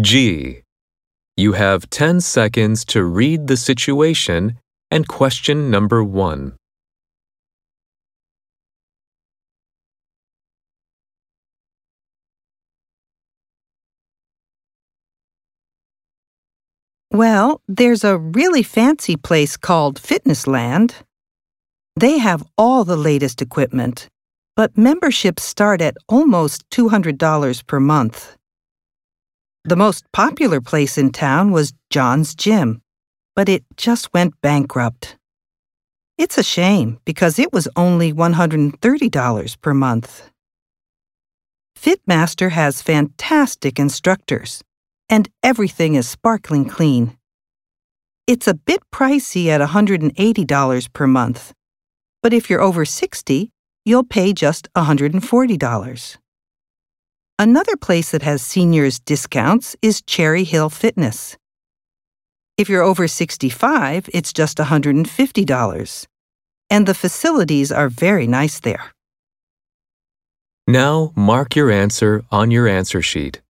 G. You have 10 seconds to read the situation and question number 1. Well, there's a really fancy place called Fitnessland. They have all the latest equipment, but memberships start at almost $200 per month. The most popular place in town was John's Gym, but it just went bankrupt. It's a shame because it was only $130 per month. Fitmaster has fantastic instructors and everything is sparkling clean. It's a bit pricey at $180 per month, but if you're over 60, you'll pay just $140. Another place that has seniors discounts is Cherry Hill Fitness. If you're over 65, it's just $150, and the facilities are very nice there. Now mark your answer on your answer sheet.